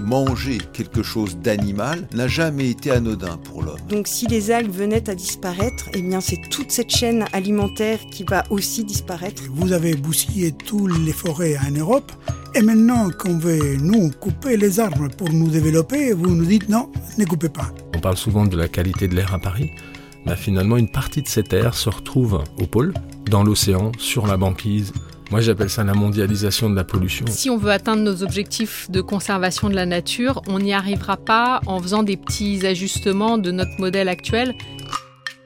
Manger quelque chose d'animal n'a jamais été anodin pour l'homme. Donc si les algues venaient à disparaître, eh bien c'est toute cette chaîne alimentaire qui va aussi disparaître. Vous avez bousillé toutes les forêts en Europe et maintenant qu'on veut nous couper les arbres pour nous développer, vous nous dites non, ne coupez pas. On parle souvent de la qualité de l'air à Paris. Bah, finalement, une partie de cet air se retrouve au pôle, dans l'océan, sur la banquise. Moi, j'appelle ça la mondialisation de la pollution. Si on veut atteindre nos objectifs de conservation de la nature, on n'y arrivera pas en faisant des petits ajustements de notre modèle actuel.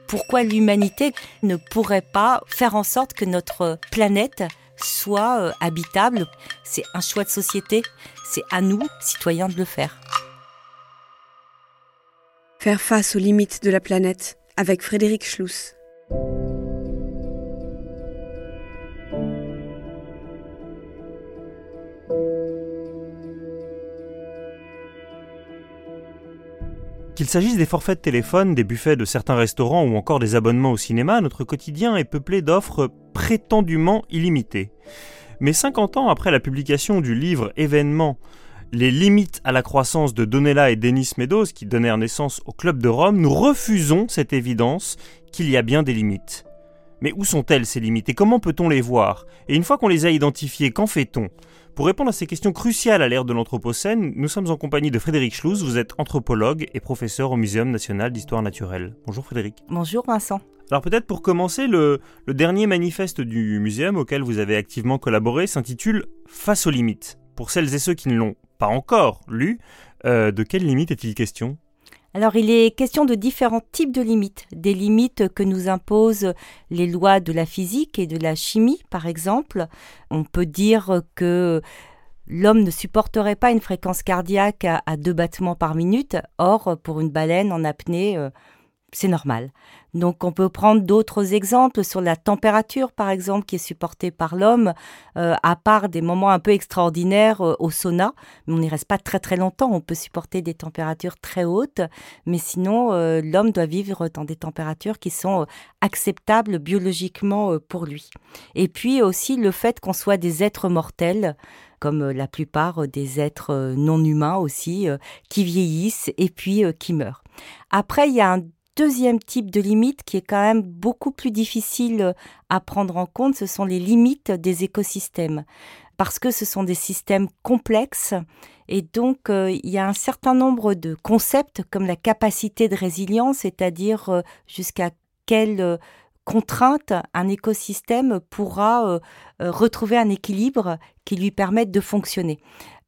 Pourquoi l'humanité ne pourrait pas faire en sorte que notre planète soit euh, habitable? C'est un choix de société, c'est à nous, citoyens, de le faire. Faire face aux limites de la planète avec Frédéric Schluss. Qu'il s'agisse des forfaits de téléphone, des buffets de certains restaurants ou encore des abonnements au cinéma, notre quotidien est peuplé d'offres prétendument illimitées. Mais 50 ans après la publication du livre Événement, Les limites à la croissance de Donella et Denis Meadows, qui donnèrent naissance au Club de Rome, nous refusons cette évidence qu'il y a bien des limites. Mais où sont-elles ces limites? Et comment peut-on les voir? Et une fois qu'on les a identifiées, qu'en fait-on? Pour répondre à ces questions cruciales à l'ère de l'Anthropocène, nous sommes en compagnie de Frédéric Schluss, vous êtes anthropologue et professeur au Muséum national d'histoire naturelle. Bonjour Frédéric. Bonjour Vincent. Alors peut-être pour commencer, le, le dernier manifeste du muséum auquel vous avez activement collaboré s'intitule Face aux limites. Pour celles et ceux qui ne l'ont pas encore lu, euh, de quelles limites est-il question? Alors il est question de différents types de limites. Des limites que nous imposent les lois de la physique et de la chimie, par exemple. On peut dire que l'homme ne supporterait pas une fréquence cardiaque à, deux battements par minute. Or, pour une baleine en apnée, euh, c'est normal. Donc on peut prendre d'autres exemples sur la température, par exemple, qui est supportée par l'homme, euh, à part des moments un peu extraordinaires euh, au sauna, mais on n'y reste pas très très longtemps. On peut supporter des températures très hautes, mais sinon euh, l'homme doit vivre dans des températures qui sont acceptables biologiquement pour lui. Et puis aussi le fait qu'on soit des êtres mortels comme la plupart des êtres non humains aussi, qui vieillissent et puis qui meurent. Après, il y a un deuxième type de limite qui est quand même beaucoup plus difficile à prendre en compte, ce sont les limites des écosystèmes. Parce que ce sont des systèmes complexes et donc euh, il y a un certain nombre de concepts comme la capacité de résilience, c'est-à-dire euh, jusqu'à quelle euh, contrainte un écosystème pourra euh, retrouver un équilibre qui lui permette de fonctionner.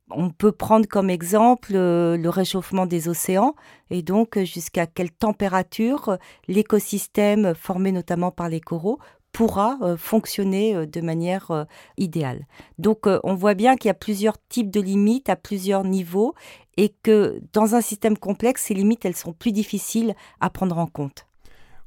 On peut prendre comme exemple euh, le réchauffement des océans et donc euh, jusqu'à quelle température euh, l'écosystème formé notamment par les coraux pourra fonctionner de manière idéale. Donc on voit bien qu'il y a plusieurs types de limites à plusieurs niveaux et que dans un système complexe, ces limites, elles sont plus difficiles à prendre en compte.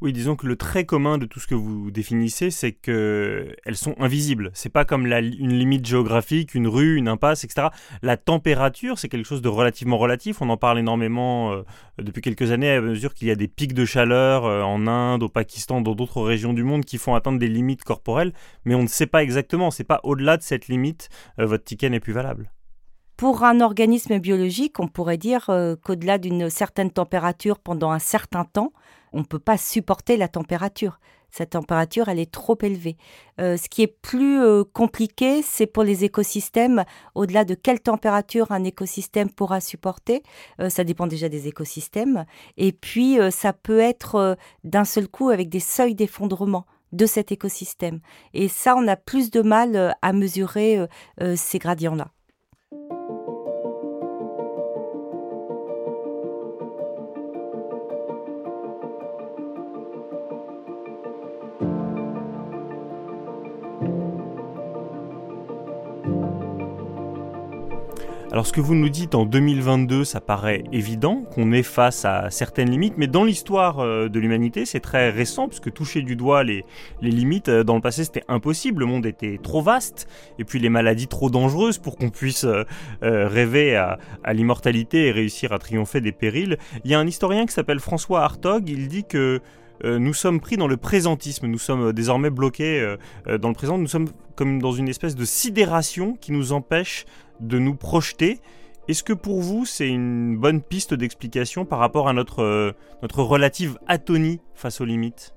Oui, disons que le trait commun de tout ce que vous définissez, c'est que elles sont invisibles. C'est pas comme la, une limite géographique, une rue, une impasse, etc. La température, c'est quelque chose de relativement relatif. On en parle énormément euh, depuis quelques années à mesure qu'il y a des pics de chaleur euh, en Inde, au Pakistan, dans d'autres régions du monde qui font atteindre des limites corporelles, mais on ne sait pas exactement. C'est pas au-delà de cette limite, euh, votre ticket n'est plus valable. Pour un organisme biologique, on pourrait dire qu'au-delà d'une certaine température pendant un certain temps, on ne peut pas supporter la température. Cette température, elle est trop élevée. Euh, ce qui est plus euh, compliqué, c'est pour les écosystèmes, au-delà de quelle température un écosystème pourra supporter. Euh, ça dépend déjà des écosystèmes. Et puis, ça peut être d'un seul coup avec des seuils d'effondrement de cet écosystème. Et ça, on a plus de mal à mesurer ces gradients-là. Alors ce que vous nous dites en 2022, ça paraît évident qu'on est face à certaines limites, mais dans l'histoire euh, de l'humanité, c'est très récent, puisque toucher du doigt les, limites, euh, dans le passé c'était impossible, le monde était trop vaste, et puis les maladies trop dangereuses pour qu'on puisse euh, rêver à, l'immortalité et réussir à triompher des périls. Il y a un historien qui s'appelle François Hartog, il dit que nous sommes pris dans le présentisme, nous sommes désormais bloqués dans le présent, nous sommes comme dans une espèce de sidération qui nous empêche de nous projeter. Est-ce que pour vous, c'est une bonne piste d'explication par rapport à notre, euh, notre relative atonie face aux limites?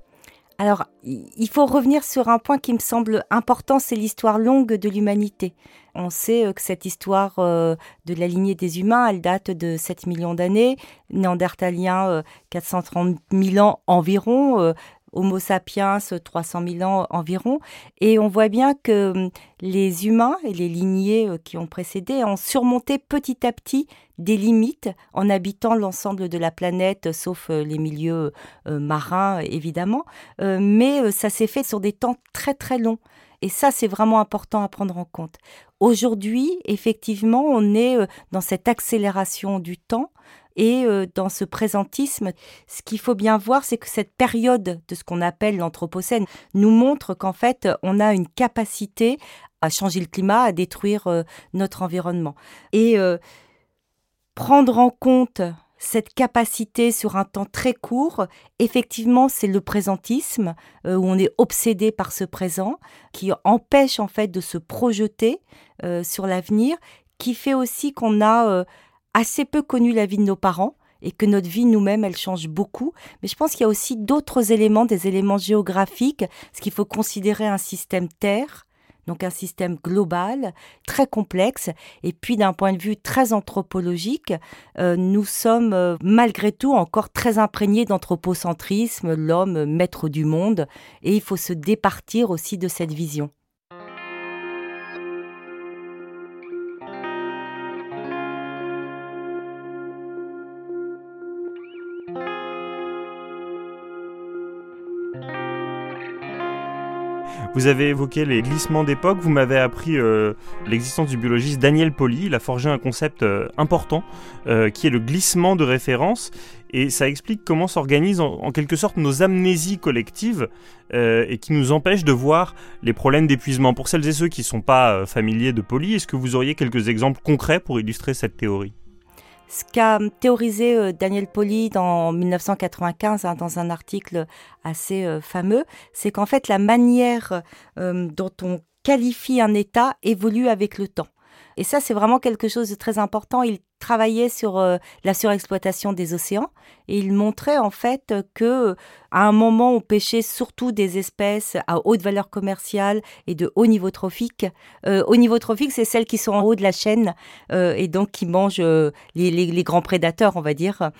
Alors, il faut revenir sur un point qui me semble important, c'est l'histoire longue de l'humanité. On sait euh, que cette histoire euh, de la lignée des humains, elle date de 7 millions d'années, néandertaliens 430 000 ans environ, Homo sapiens 300 000 ans environ. Et on voit bien que hum, les humains et les lignées euh, qui ont précédé ont surmonté petit à petit des limites en habitant l'ensemble de la planète, sauf euh, les milieux euh, marins évidemment. Mais ça s'est fait sur des temps très très longs. Et ça, c'est vraiment important à prendre en compte. Aujourd'hui, effectivement, on est dans cette accélération du temps et euh, dans ce présentisme, ce qu'il faut bien voir, c'est que cette période de ce qu'on appelle l'Anthropocène nous montre qu'en fait, on a une capacité à changer le climat, à détruire euh, notre environnement. Et euh, prendre en compte cette capacité sur un temps très court, effectivement, c'est le présentisme, où on est obsédé par ce présent, qui empêche en fait de se projeter sur l'avenir, qui fait aussi qu'on a assez peu connu la vie de nos parents et que notre vie nous-mêmes, elle change beaucoup. Mais je pense qu'il y a aussi d'autres éléments, des éléments géographiques, ce qu'il faut considérer un système Terre, donc un système global, très complexe. Et puis d'un point de vue très anthropologique, euh, nous sommes euh, malgré tout encore très imprégnés d'anthropocentrisme, l'homme maître du monde, et il faut se départir aussi de cette vision. Vous avez évoqué les glissements d'époque, vous m'avez appris euh, l'existence du biologiste Daniel Poli, il a forgé un concept euh, important euh, qui est le glissement de référence. Et ça explique comment s'organisent en, quelque sorte nos amnésies collectives et qui nous empêchent de voir les problèmes d'épuisement. Pour celles et ceux qui ne sont pas familiers de Poli, est-ce que vous auriez quelques exemples concrets pour illustrer cette théorie? Ce qu'a théorisé euh, Daniel Poli dans 1995 hein, dans un article assez euh, fameux, c'est qu'en fait la manière euh, dont on qualifie un État évolue avec le temps. Et ça, c'est vraiment quelque chose de très important. Il travaillait sur la surexploitation des océans et il montrait en fait que à un moment, on pêchait surtout des espèces à haute valeur commerciale et de haut niveau trophique. Euh, haut niveau trophique, c'est celles qui sont en haut de la chaîne euh, et donc qui mangent euh, les, grands prédateurs, on va dire.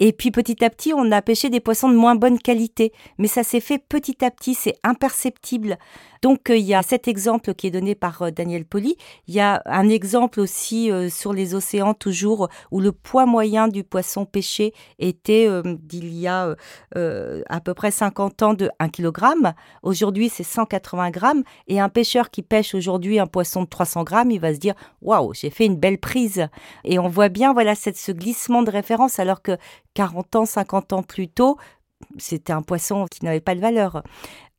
Et puis petit à petit, on a pêché des poissons de moins bonne qualité. Mais ça s'est fait petit à petit, c'est imperceptible. Donc il y a cet exemple qui est donné par Daniel Poli. Il y a un exemple aussi sur les océans toujours où le poids moyen du poisson pêché était d'il y a à à peu près 50 ans de 1 kg. Aujourd'hui, c'est 180 grammes. Et un pêcheur qui pêche aujourd'hui un poisson de 300 grammes, il va se dire Waouh, j'ai fait une belle prise. Et on voit bien voilà, cette, ce glissement de référence, alors que 40 ans, 50 ans plus tôt, c'était un poisson qui n'avait pas de valeur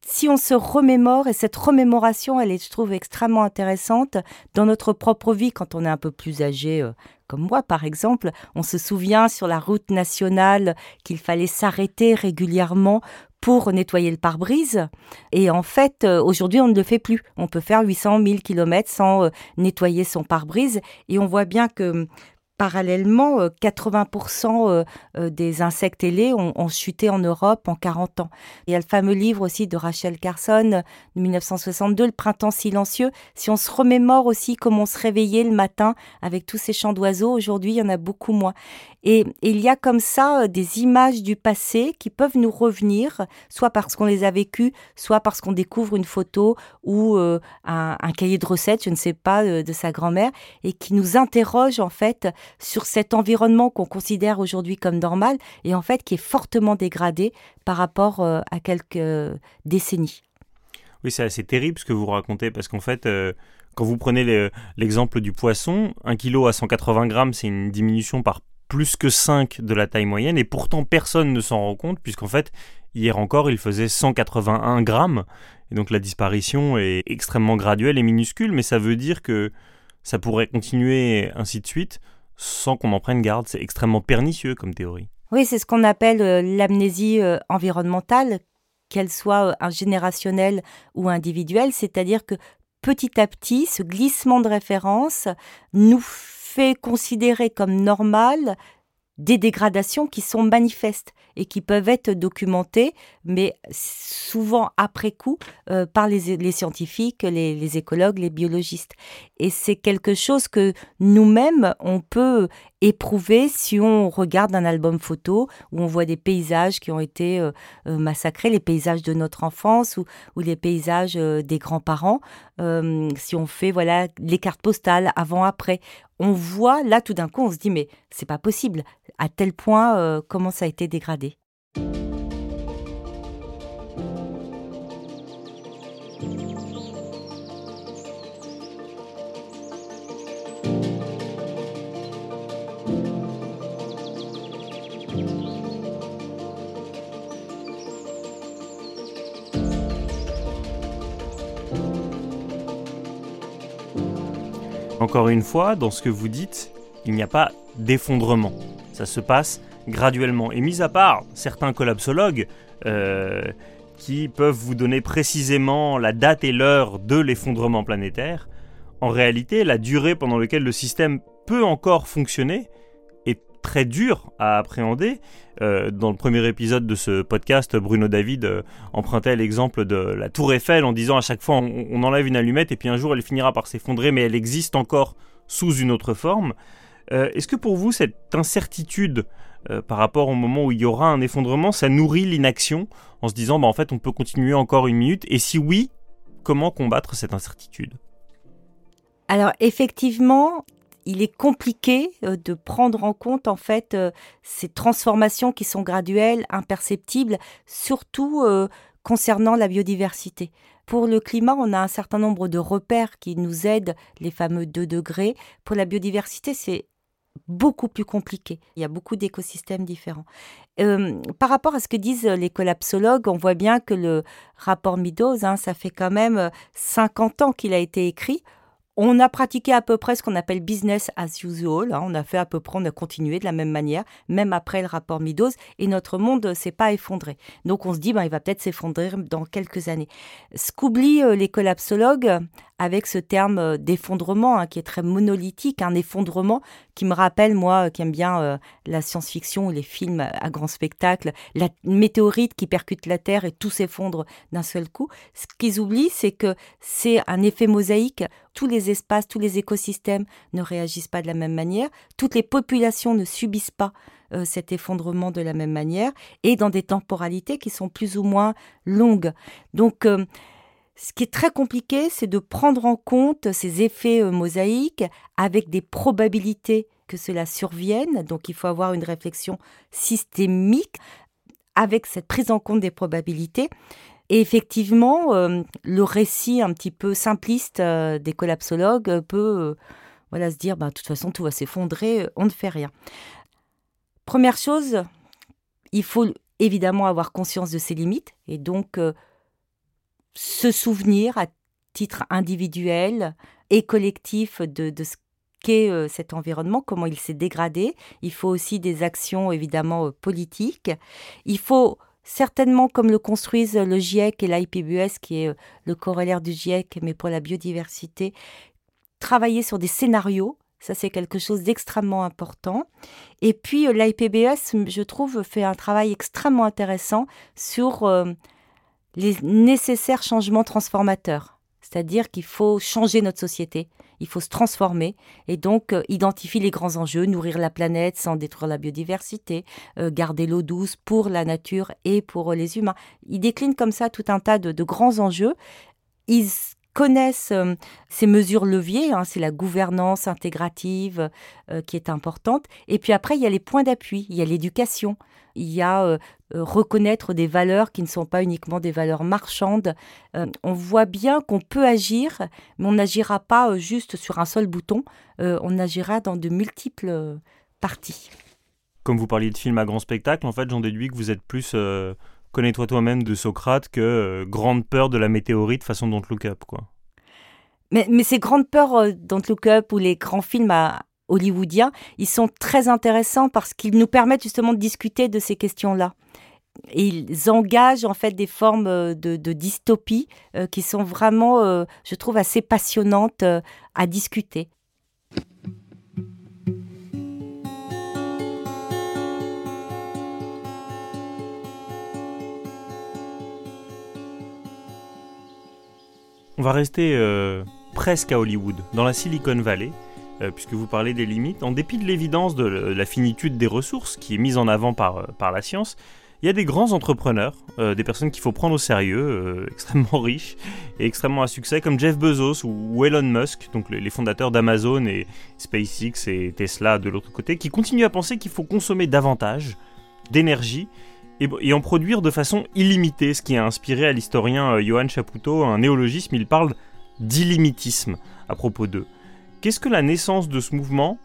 si on se remémore, et cette remémoration, elle est, je trouve, extrêmement intéressante dans notre propre vie quand on est un peu plus âgé, euh, comme moi par exemple, on se souvient sur la route nationale qu'il fallait s'arrêter régulièrement pour nettoyer le pare-brise. Et en fait, euh, aujourd'hui, on ne le fait plus. On peut faire 800 000 km sans euh, nettoyer son pare-brise. Et on voit bien que parallèlement, 80% euh, euh, euh, des insectes ailés ont, chuté en Europe en 40 ans. Il y a le fameux livre aussi de Rachel Carson de 1962, Le printemps silencieux. Si on se remémore aussi comment on se réveillait le matin avec tous ces chants d'oiseaux, aujourd'hui, il y en a beaucoup moins. Et, il y a comme ça des images du passé qui peuvent nous revenir, soit parce qu'on les a vécues, soit parce qu'on découvre une photo ou un, un, cahier de recettes, je ne sais pas, de sa grand-mère, et qui nous interroge en fait sur cet environnement qu'on considère aujourd'hui comme normal et en fait qui est fortement dégradé par rapport euh, à quelques décennies. Oui, c'est assez terrible ce que vous racontez parce qu'en fait, euh, Quand vous prenez l'exemple du poisson, 1 kg à 180 grammes, c'est une diminution par plus que 5 de la taille moyenne, et pourtant personne ne s'en rend compte, puisqu'en fait, hier encore, il faisait 181 grammes, et donc la disparition est extrêmement graduelle et minuscule, mais ça veut dire que ça pourrait continuer ainsi de suite sans qu'on en prenne garde. C'est extrêmement pernicieux comme théorie. Oui, c'est ce qu'on appelle euh, l'amnésie euh, environnementale, qu'elle soit euh, générationnelle ou individuelle, c'est-à-dire que petit à petit, ce glissement de référence nous fait considérer comme normal des dégradations qui sont manifestes et qui peuvent être documentées, mais souvent après coup euh, par les, scientifiques, les, écologues, les biologistes. Et c'est quelque chose que nous-mêmes, on peut éprouver si on regarde un album photo où on voit des paysages qui ont été euh, euh, massacrés, les paysages de notre enfance ou, les paysages des grands-parents. si on fait voilà les cartes postales avant-après, on voit là tout d'un coup, on se dit mais c'est pas possible à tel point euh, comment ça a été dégradé? Encore une fois, dans ce que vous dites, il n'y a pas d'effondrement. Ça se passe graduellement. Et mis à part certains collapsologues euh, qui peuvent vous donner précisément la date et l'heure de l'effondrement planétaire, en réalité, la durée pendant laquelle le système peut encore fonctionner très dure à appréhender. Euh, dans le premier épisode de ce podcast, Bruno David euh, empruntait l'exemple de la tour Eiffel en disant à chaque fois on, enlève une allumette et puis un jour elle finira par s'effondrer mais elle existe encore sous une autre forme. Euh, est-ce que pour vous cette incertitude par rapport au moment où il y aura un effondrement, ça nourrit l'inaction en se disant bah, en fait on peut continuer encore une minute? Et si oui, comment combattre cette incertitude? Alors effectivement, il est compliqué euh, de prendre en compte en fait euh, ces transformations qui sont graduelles, imperceptibles, surtout euh, concernant la biodiversité. Pour le climat, on a un certain nombre de repères qui nous aident, les fameux 2 degrés. Pour la biodiversité, c'est beaucoup plus compliqué. Il y a beaucoup d'écosystèmes différents. par rapport à ce que disent les collapsologues, on voit bien que le rapport Meadows, hein, ça fait quand même 50 ans qu'il a été écrit. On a pratiqué à peu près ce qu'on appelle business as usual. Hein. On a fait à peu près, on a continué de la même manière, même après le rapport Meadows, et notre monde s'est pas effondré. Donc on se dit, ben, il va peut-être s'effondrer dans quelques années. Ce qu'oublient euh, les collapsologues, avec ce terme euh, d'effondrement hein, qui est très monolithique, un effondrement qui me rappelle, moi, euh, qui aime bien euh, la science-fiction ou les films à grand spectacle, la météorite qui percute la Terre et tout s'effondre d'un seul coup. Ce qu'ils oublient, c'est que c'est un effet mosaïque. Tous les espaces, tous les écosystèmes ne réagissent pas de la même manière. Toutes les populations ne subissent pas cet effondrement de la même manière et dans des temporalités qui sont plus ou moins longues. Donc, ce qui est très compliqué, c'est de prendre en compte ces effets euh, mosaïques avec des probabilités que cela survienne. Donc il faut avoir une réflexion systémique avec cette prise en compte des probabilités. Et effectivement, euh, le récit un petit peu simpliste euh, des collapsologues peut voilà, se dire, bah, de toute façon, tout va s'effondrer, on ne fait rien. Première chose, il faut évidemment avoir conscience de ses limites et donc se souvenir à titre individuel et collectif de, ce qu'est euh, cet environnement, comment il s'est dégradé. Il faut aussi des actions évidemment euh, politiques. Il faut certainement, comme le construisent le GIEC et l'IPBES, qui est euh, le corollaire du GIEC, mais pour la biodiversité, travailler sur des scénarios. Ça, c'est quelque chose d'extrêmement important. Et puis, l'IPBES, je trouve, fait un travail extrêmement intéressant sur les nécessaires changements transformateurs. C'est-à-dire qu'il faut changer notre société, il faut se transformer et donc euh, identifier les grands enjeux, nourrir la planète sans détruire la biodiversité, euh, garder l'eau douce pour la nature et pour les humains. Il décline comme ça tout un tas de, grands enjeux. Ils connaissent euh, ces mesures leviers, hein, c'est la gouvernance intégrative euh, qui est importante. Et puis après, il y a les points d'appui, il y a l'éducation, il y a euh, reconnaître des valeurs qui ne sont pas uniquement des valeurs marchandes. on voit bien qu'on peut agir, mais on n'agira pas juste sur un seul bouton, on agira dans de multiples parties. Comme vous parliez de films à grand spectacle, en fait, j'en déduis que vous êtes plus Connais-toi toi-même de Socrate que euh, Grande peur de la météorite façon Don't Look Up, quoi. Mais, mais ces grandes peurs euh, Don't Look Up ou les grands films hollywoodiens, ils sont très intéressants parce qu'ils nous permettent justement de discuter de ces questions-là. Ils engagent en fait des formes euh, de, dystopie qui sont vraiment, je trouve, assez passionnantes à discuter. On va rester euh, presque à Hollywood, dans la Silicon Valley, euh, puisque vous parlez des limites. En dépit de l'évidence de la finitude des ressources qui est mise en avant par, euh, par la science, il y a des grands entrepreneurs, des personnes qu'il faut prendre au sérieux, extrêmement riches et extrêmement à succès, comme Jeff Bezos ou, Elon Musk, donc les, fondateurs d'Amazon et SpaceX et Tesla de l'autre côté, qui continuent à penser qu'il faut consommer davantage d'énergie et, en produire de façon illimitée, ce qui a inspiré à l'historien euh, Johan Chapoutot un néologisme, il parle d'illimitisme à propos d'eux. Qu'est-ce que la naissance de ce mouvement,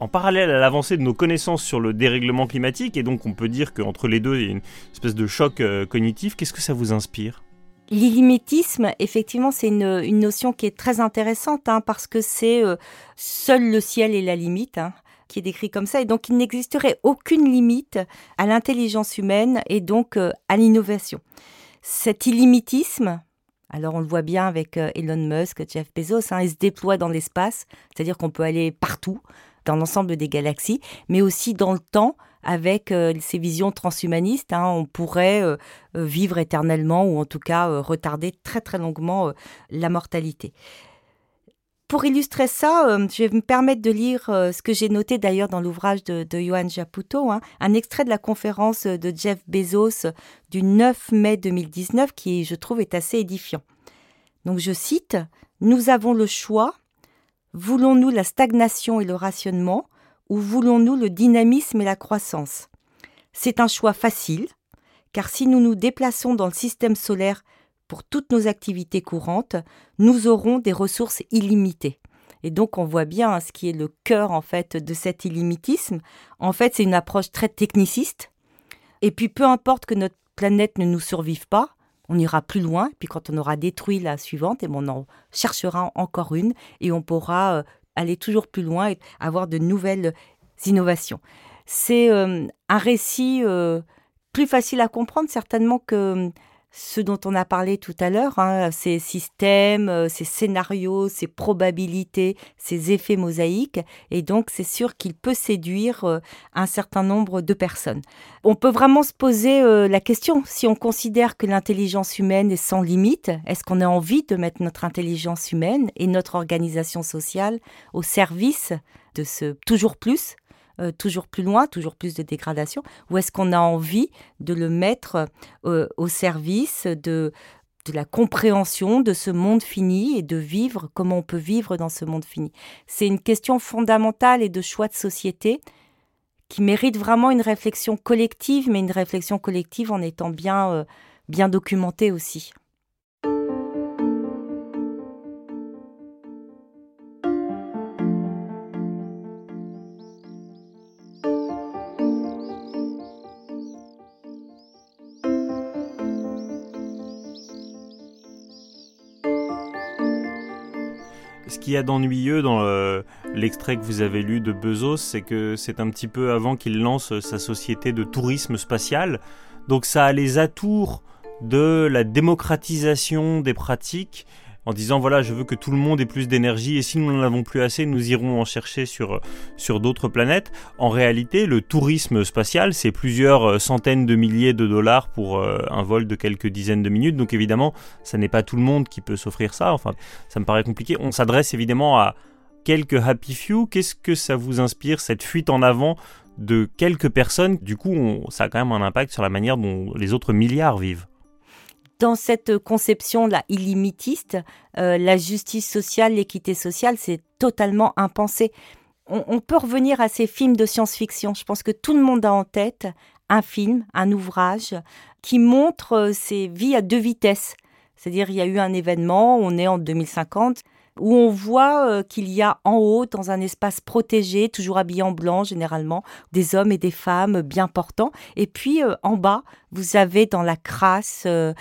en parallèle à l'avancée de nos connaissances sur le dérèglement climatique, et donc on peut dire qu'entre les deux il y a une espèce de choc euh, cognitif, qu'est-ce que ça vous inspire? L'illimitisme, effectivement, c'est une, notion qui est très intéressante hein, parce que c'est euh, seul le ciel est la limite. Hein qui est décrit comme ça. Et donc, il n'existerait aucune limite à l'intelligence humaine et donc euh, à l'innovation. Cet illimitisme, alors on le voit bien avec euh, Elon Musk, Jeff Bezos, hein, il se déploie dans l'espace, c'est-à-dire qu'on peut aller partout, dans l'ensemble des galaxies, mais aussi dans le temps avec euh, ces visions transhumanistes. Hein, on pourrait vivre éternellement ou en tout cas retarder très très longuement la mortalité. Pour illustrer ça, euh, je vais me permettre de lire euh, ce que j'ai noté d'ailleurs dans l'ouvrage de, Johan Japuto, hein, un extrait de la conférence de Jeff Bezos du 9 mai 2019 qui, je trouve, est assez édifiant. Donc je cite, Nous avons le choix, voulons-nous la stagnation et le rationnement, ou voulons-nous le dynamisme et la croissance? C'est un choix facile, car si nous nous déplaçons dans le système solaire pour toutes nos activités courantes, nous aurons des ressources illimitées. Et donc on voit bien hein, ce qui est le cœur en fait de cet illimitisme. En fait, c'est une approche très techniciste. Et puis peu importe que notre planète ne nous survive pas, on ira plus loin. Puis quand on aura détruit la suivante, et on en cherchera encore une et on pourra euh, aller toujours plus loin et avoir de nouvelles innovations. C'est euh, un récit euh, plus facile à comprendre certainement que ce dont on a parlé tout à l'heure, hein, ces systèmes, euh, ces scénarios, ces probabilités, ces effets mosaïques, et donc c'est sûr qu'il peut séduire euh, un certain nombre de personnes. On peut vraiment se poser euh, la question, si on considère que l'intelligence humaine est sans limite, est-ce qu'on a envie de mettre notre intelligence humaine et notre organisation sociale au service de ce toujours plus euh, toujours plus loin, toujours plus de dégradation, ou est-ce qu'on a envie de le mettre euh, au service de, la compréhension de ce monde fini et de vivre comment on peut vivre dans ce monde fini? C'est une question fondamentale et de choix de société qui mérite vraiment une réflexion collective, mais une réflexion collective en étant bien, euh, bien documentée aussi. Qu'il y a d'ennuyeux dans euh, l'extrait que vous avez lu de Bezos, c'est que c'est un petit peu avant qu'il lance sa société de tourisme spatial. Donc ça a les atours de la démocratisation des pratiques, en disant voilà, je veux que tout le monde ait plus d'énergie et si nous n'en avons plus assez, nous irons en chercher sur, sur d'autres planètes. En réalité, le tourisme spatial, c'est plusieurs euh, centaines de milliers de dollars pour euh, un vol de quelques dizaines de minutes. Donc évidemment, ça n'est pas tout le monde qui peut s'offrir ça. Enfin, ça me paraît compliqué. On s'adresse évidemment à quelques happy few. Qu'est-ce que ça vous inspire, cette fuite en avant de quelques personnes? Du coup, ça a quand même un impact sur la manière dont les autres milliards vivent. Dans cette conception-là illimitiste, euh, la justice sociale, l'équité sociale, c'est totalement impensé. On, on, peut revenir à ces films de science-fiction. Je pense que tout le monde a en tête un film, un ouvrage qui montre euh, ces vies à deux vitesses. C'est-à-dire, il y a eu un événement, on est en 2050, où on voit euh, qu'il y a en haut, dans un espace protégé, toujours habillé en blanc généralement, des hommes et des femmes bien portants. Et puis euh, en bas, vous avez dans la crasse, euh,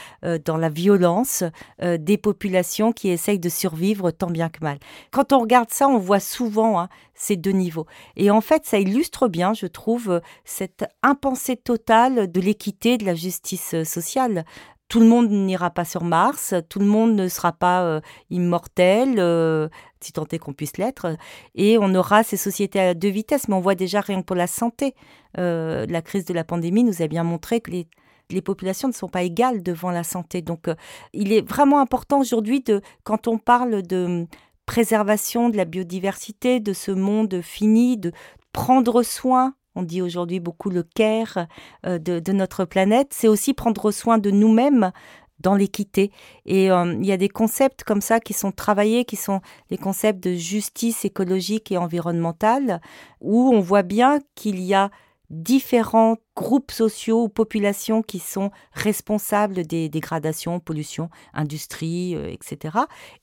dans la violence, des populations qui essayent de survivre tant bien que mal. Quand on regarde ça, on voit souvent hein, ces deux niveaux. Et en fait, ça illustre bien, je trouve, cette impensée totale de l'équité, de la justice sociale tout le monde n'ira pas sur Mars, tout le monde ne sera pas euh, immortel, euh, si tant est qu'on puisse l'être, et on aura ces sociétés à deux vitesses. Mais on voit déjà rien pour la santé. Euh, la crise de la pandémie nous a bien montré que les, les populations ne sont pas égales devant la santé. Donc il est vraiment important aujourd'hui, de, quand on parle de préservation de la biodiversité, de ce monde fini, de prendre soin on dit aujourd'hui beaucoup le care euh, de, notre planète, c'est aussi prendre soin de nous-mêmes dans l'équité. Et euh, il y a des concepts comme ça qui sont travaillés, qui sont les concepts de justice écologique et environnementale, où on voit bien qu'il y a différents groupes sociaux ou populations qui sont responsables des dégradations, pollution, industrie, euh, etc.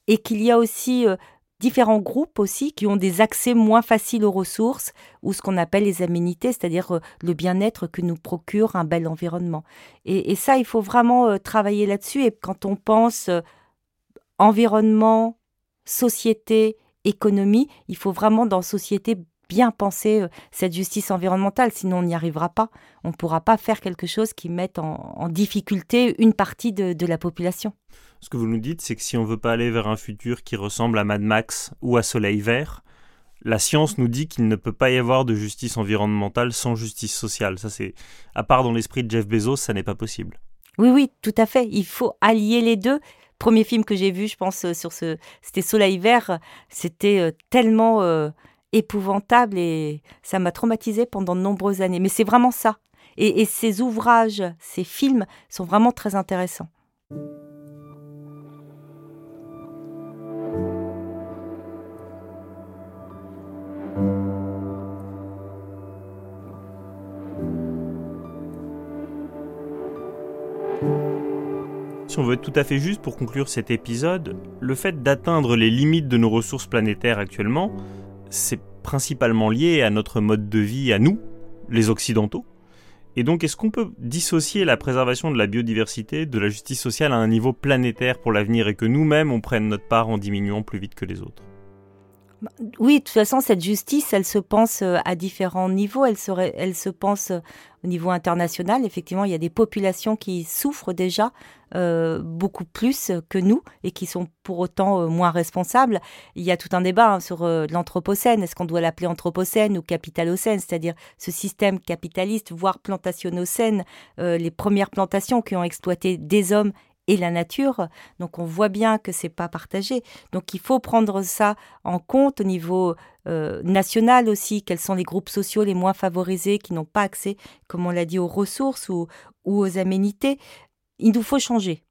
Et qu'il y a aussi différents groupes aussi qui ont des accès moins faciles aux ressources ou ce qu'on appelle les aménités, c'est-à-dire euh, le bien-être que nous procure un bel environnement. Et, ça, il faut vraiment euh, travailler là-dessus. Et quand on pense euh, environnement, société, économie, il faut vraiment dans société bien penser cette justice environnementale, sinon on n'y arrivera pas. On ne pourra pas faire quelque chose qui mette en, difficulté une partie de la population. Ce que vous nous dites, c'est que si on veut pas aller vers un futur qui ressemble à Mad Max ou à Soleil Vert, la science nous dit qu'il ne peut pas y avoir de justice environnementale sans justice sociale. Ça, c'est, à part dans l'esprit de Jeff Bezos, ça n'est pas possible. Oui, oui, tout à fait. Il faut allier les deux. Premier film que j'ai vu, je pense, euh, sur ce, c'était Soleil Vert. C'était euh, tellement euh, épouvantable et ça m'a traumatisé pendant de nombreuses années. Mais c'est vraiment ça. et ces ouvrages, ces films sont vraiment très intéressants. Si on veut être tout à fait juste pour conclure cet épisode, le fait d'atteindre les limites de nos ressources planétaires actuellement, c'est principalement lié à notre mode de vie à nous, les Occidentaux. Et donc est-ce qu'on peut dissocier la préservation de la biodiversité de la justice sociale à un niveau planétaire pour l'avenir et que nous-mêmes on prenne notre part en diminuant plus vite que les autres? Oui, de toute façon, cette justice, elle se pense euh, à différents niveaux. Elle, se pense euh, au niveau international. Effectivement, il y a des populations qui souffrent déjà euh, beaucoup plus que nous et qui sont pour autant moins responsables. Il y a tout un débat hein, sur l'anthropocène. Est-ce qu'on doit l'appeler anthropocène ou capitalocène, c'est-à-dire ce système capitaliste, voire plantationnocène, les premières plantations qui ont exploité des hommes et la nature. Donc on voit bien que c'est pas partagé. Donc il faut prendre ça en compte au niveau euh, national aussi. Quels sont les groupes sociaux les moins favorisés qui n'ont pas accès, comme on l'a dit, aux ressources ou, aux aménités. Il nous faut changer.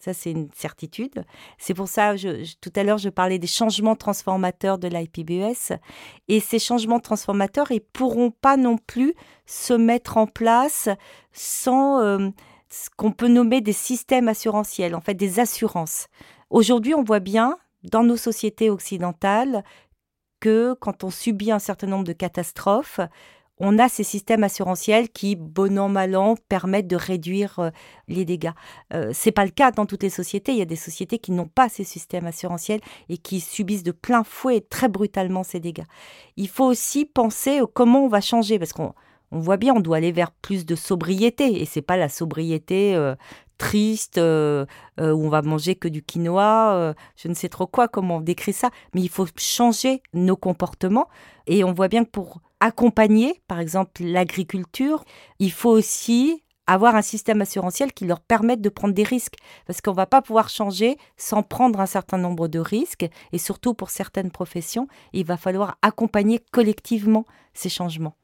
Ça, c'est une certitude. C'est pour ça, je, tout à l'heure, je parlais des changements transformateurs de l'IPBES. Et ces changements transformateurs, ils pourront pas non plus se mettre en place sans euh, ce qu'on peut nommer des systèmes assurantiels, en fait des assurances. Aujourd'hui, on voit bien dans nos sociétés occidentales que quand on subit un certain nombre de catastrophes, on a ces systèmes assurantiels qui, bon an, mal an, permettent de réduire euh, les dégâts. Euh, Ce n'est pas le cas dans toutes les sociétés. Il y a des sociétés qui n'ont pas ces systèmes assurantiels et qui subissent de plein fouet et très brutalement ces dégâts. Il faut aussi penser comment on va changer, parce qu'on on voit bien, on doit aller vers plus de sobriété. Et c'est pas la sobriété euh, triste euh, euh, où on va manger que du quinoa, je ne sais trop quoi, comment on décrit ça. Mais il faut changer nos comportements. Et on voit bien que pour accompagner, par exemple, l'agriculture, il faut aussi avoir un système assurantiel qui leur permette de prendre des risques. Parce qu'on ne va pas pouvoir changer sans prendre un certain nombre de risques. Et surtout pour certaines professions, il va falloir accompagner collectivement ces changements.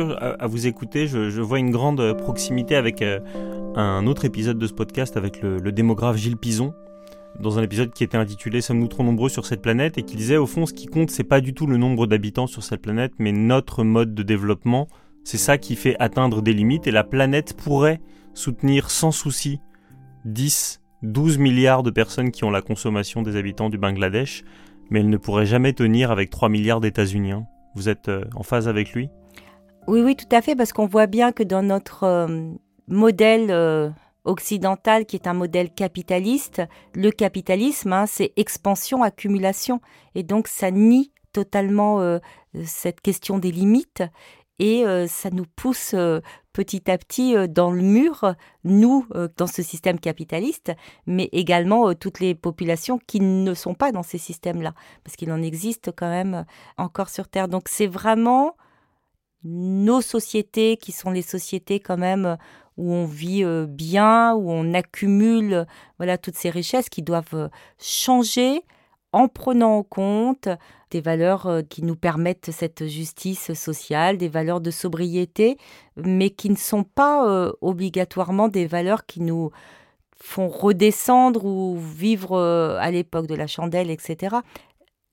À, vous écouter, je, vois une grande proximité avec euh, un autre épisode de ce podcast avec le, le démographe Gilles Pison, dans un épisode qui était intitulé Sommes-nous trop nombreux sur cette planète et qui disait au fond ce qui compte c'est pas du tout le nombre d'habitants sur cette planète mais notre mode de développement. C'est ça qui fait atteindre des limites et la planète pourrait soutenir sans souci 10, 12 milliards de personnes qui ont la consommation des habitants du Bangladesh, mais elle ne pourrait jamais tenir avec 3 milliards d'États-Unis. Vous êtes euh, en phase avec lui? Oui, oui, tout à fait, parce qu'on voit bien que dans notre euh, modèle euh, occidental, qui est un modèle capitaliste, le capitalisme, hein, c'est expansion, accumulation, et donc ça nie totalement cette question des limites et ça nous pousse petit à petit dans le mur, nous, dans ce système capitaliste, mais également toutes les populations qui ne sont pas dans ces systèmes-là, parce qu'il en existe quand même encore sur Terre. Donc c'est vraiment nos sociétés qui sont les sociétés quand même où on vit bien, où on accumule voilà toutes ces richesses qui doivent changer en prenant en compte des valeurs euh, qui nous permettent cette justice sociale, des valeurs de sobriété, mais qui ne sont pas euh, obligatoirement des valeurs qui nous font redescendre ou vivre euh, à l'époque de la chandelle, etc.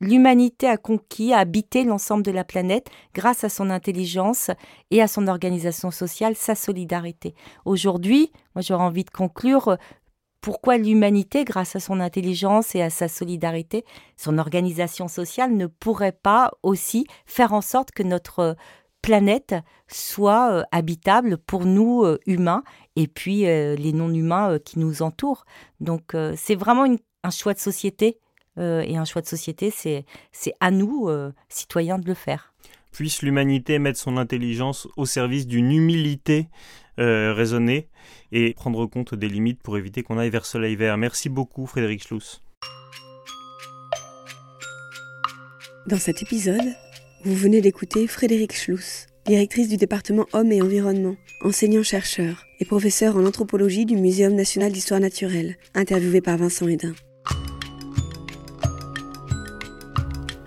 L'humanité a conquis, a habité l'ensemble de la planète grâce à son intelligence et à son organisation sociale, sa solidarité. Aujourd'hui, moi j'aurais envie de conclure pourquoi l'humanité, grâce à son intelligence et à sa solidarité, son organisation sociale, ne pourrait pas aussi faire en sorte que notre planète soit euh, habitable pour nous euh, humains et puis euh, les non-humains qui nous entourent. Donc c'est vraiment un choix de société et un choix de société, c'est à nous, citoyens, de le faire. Puisse l'humanité mettre son intelligence au service d'une humilité euh, raisonner et prendre compte des limites pour éviter qu'on aille vers soleil vert. Merci beaucoup Frédéric Schluss. Dans cet épisode, vous venez d'écouter Frédéric Schluss, directrice du département Hommes et Environnement, enseignant-chercheur et professeur en anthropologie du Muséum national d'histoire naturelle, interviewé par Vincent Hédin.